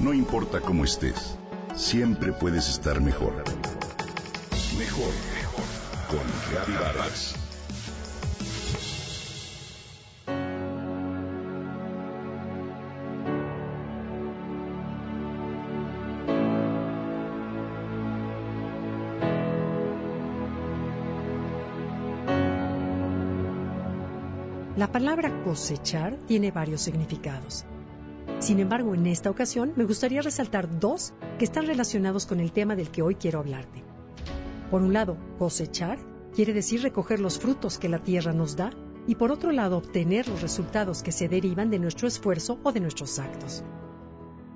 No importa cómo estés, siempre puedes estar mejor. Mejor, mejor. Con Reavivadas. La palabra cosechar tiene varios significados. Sin embargo, en esta ocasión me gustaría resaltar dos que están relacionados con el tema del que hoy quiero hablarte. Por un lado, cosechar quiere decir recoger los frutos que la tierra nos da y por otro lado, obtener los resultados que se derivan de nuestro esfuerzo o de nuestros actos.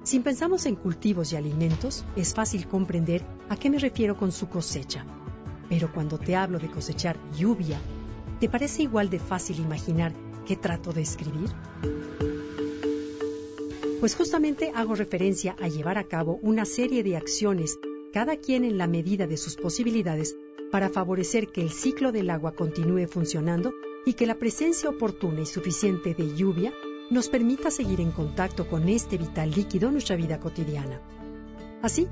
Si pensamos en cultivos y alimentos, es fácil comprender a qué me refiero con su cosecha. Pero cuando te hablo de cosechar lluvia, ¿Te parece igual de fácil imaginar qué trato de escribir? Pues justamente hago referencia a llevar a cabo una serie de acciones, cada quien en la medida de sus posibilidades, para favorecer que el ciclo del agua continúe funcionando y que la presencia oportuna y suficiente de lluvia nos permita seguir en contacto con este vital líquido en nuestra vida cotidiana. Así,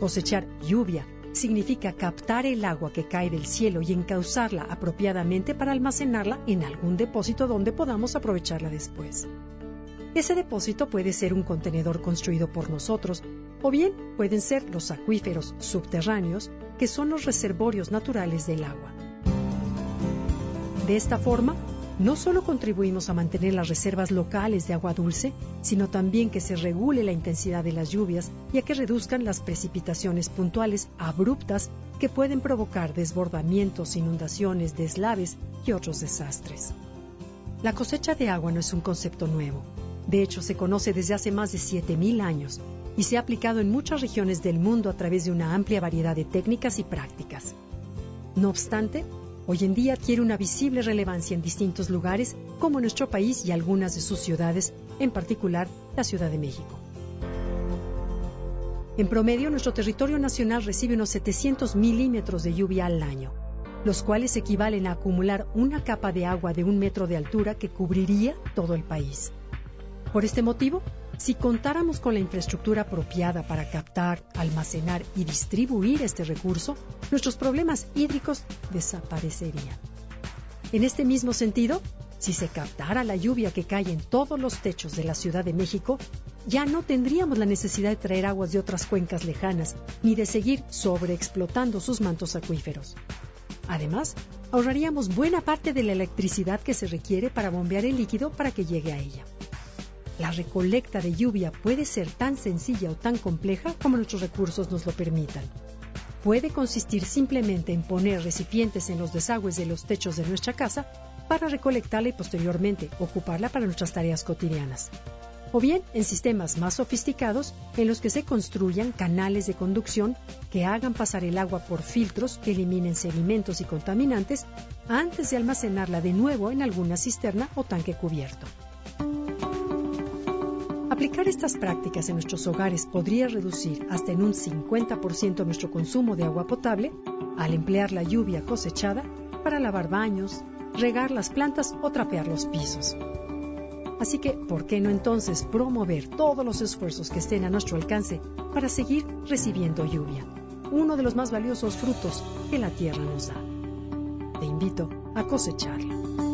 cosechar lluvia significa captar el agua que cae del cielo y encauzarla apropiadamente para almacenarla en algún depósito donde podamos aprovecharla después. Ese depósito puede ser un contenedor construido por nosotros o bien pueden ser los acuíferos subterráneos que son los reservorios naturales del agua. De esta forma, no solo contribuimos a mantener las reservas locales de agua dulce, sino también que se regule la intensidad de las lluvias y a que reduzcan las precipitaciones puntuales abruptas que pueden provocar desbordamientos, inundaciones, deslaves y otros desastres. La cosecha de agua no es un concepto nuevo. De hecho, se conoce desde hace más de 7.000 años y se ha aplicado en muchas regiones del mundo a través de una amplia variedad de técnicas y prácticas. No obstante, hoy en día adquiere una visible relevancia en distintos lugares, como nuestro país y algunas de sus ciudades, en particular la Ciudad de México. En promedio, nuestro territorio nacional recibe unos 700 milímetros de lluvia al año, los cuales equivalen a acumular una capa de agua de un metro de altura que cubriría todo el país. Por este motivo, si contáramos con la infraestructura apropiada para captar, almacenar y distribuir este recurso, nuestros problemas hídricos desaparecerían. En este mismo sentido, si se captara la lluvia que cae en todos los techos de la Ciudad de México, ya no tendríamos la necesidad de traer aguas de otras cuencas lejanas, ni de seguir sobreexplotando sus mantos acuíferos. Además, ahorraríamos buena parte de la electricidad que se requiere para bombear el líquido para que llegue a ella. La recolecta de lluvia puede ser tan sencilla o tan compleja como nuestros recursos nos lo permitan. Puede consistir simplemente en poner recipientes en los desagües de los techos de nuestra casa para recolectarla y posteriormente ocuparla para nuestras tareas cotidianas. O bien en sistemas más sofisticados en los que se construyan canales de conducción que hagan pasar el agua por filtros que eliminen sedimentos y contaminantes antes de almacenarla de nuevo en alguna cisterna o tanque cubierto. Aplicar estas prácticas en nuestros hogares podría reducir hasta en un 50% nuestro consumo de agua potable al emplear la lluvia cosechada para lavar baños, regar las plantas o trapear los pisos. Así que, ¿por qué no entonces promover todos los esfuerzos que estén a nuestro alcance para seguir recibiendo lluvia, uno de los más valiosos frutos que la tierra nos da? Te invito a cosecharla.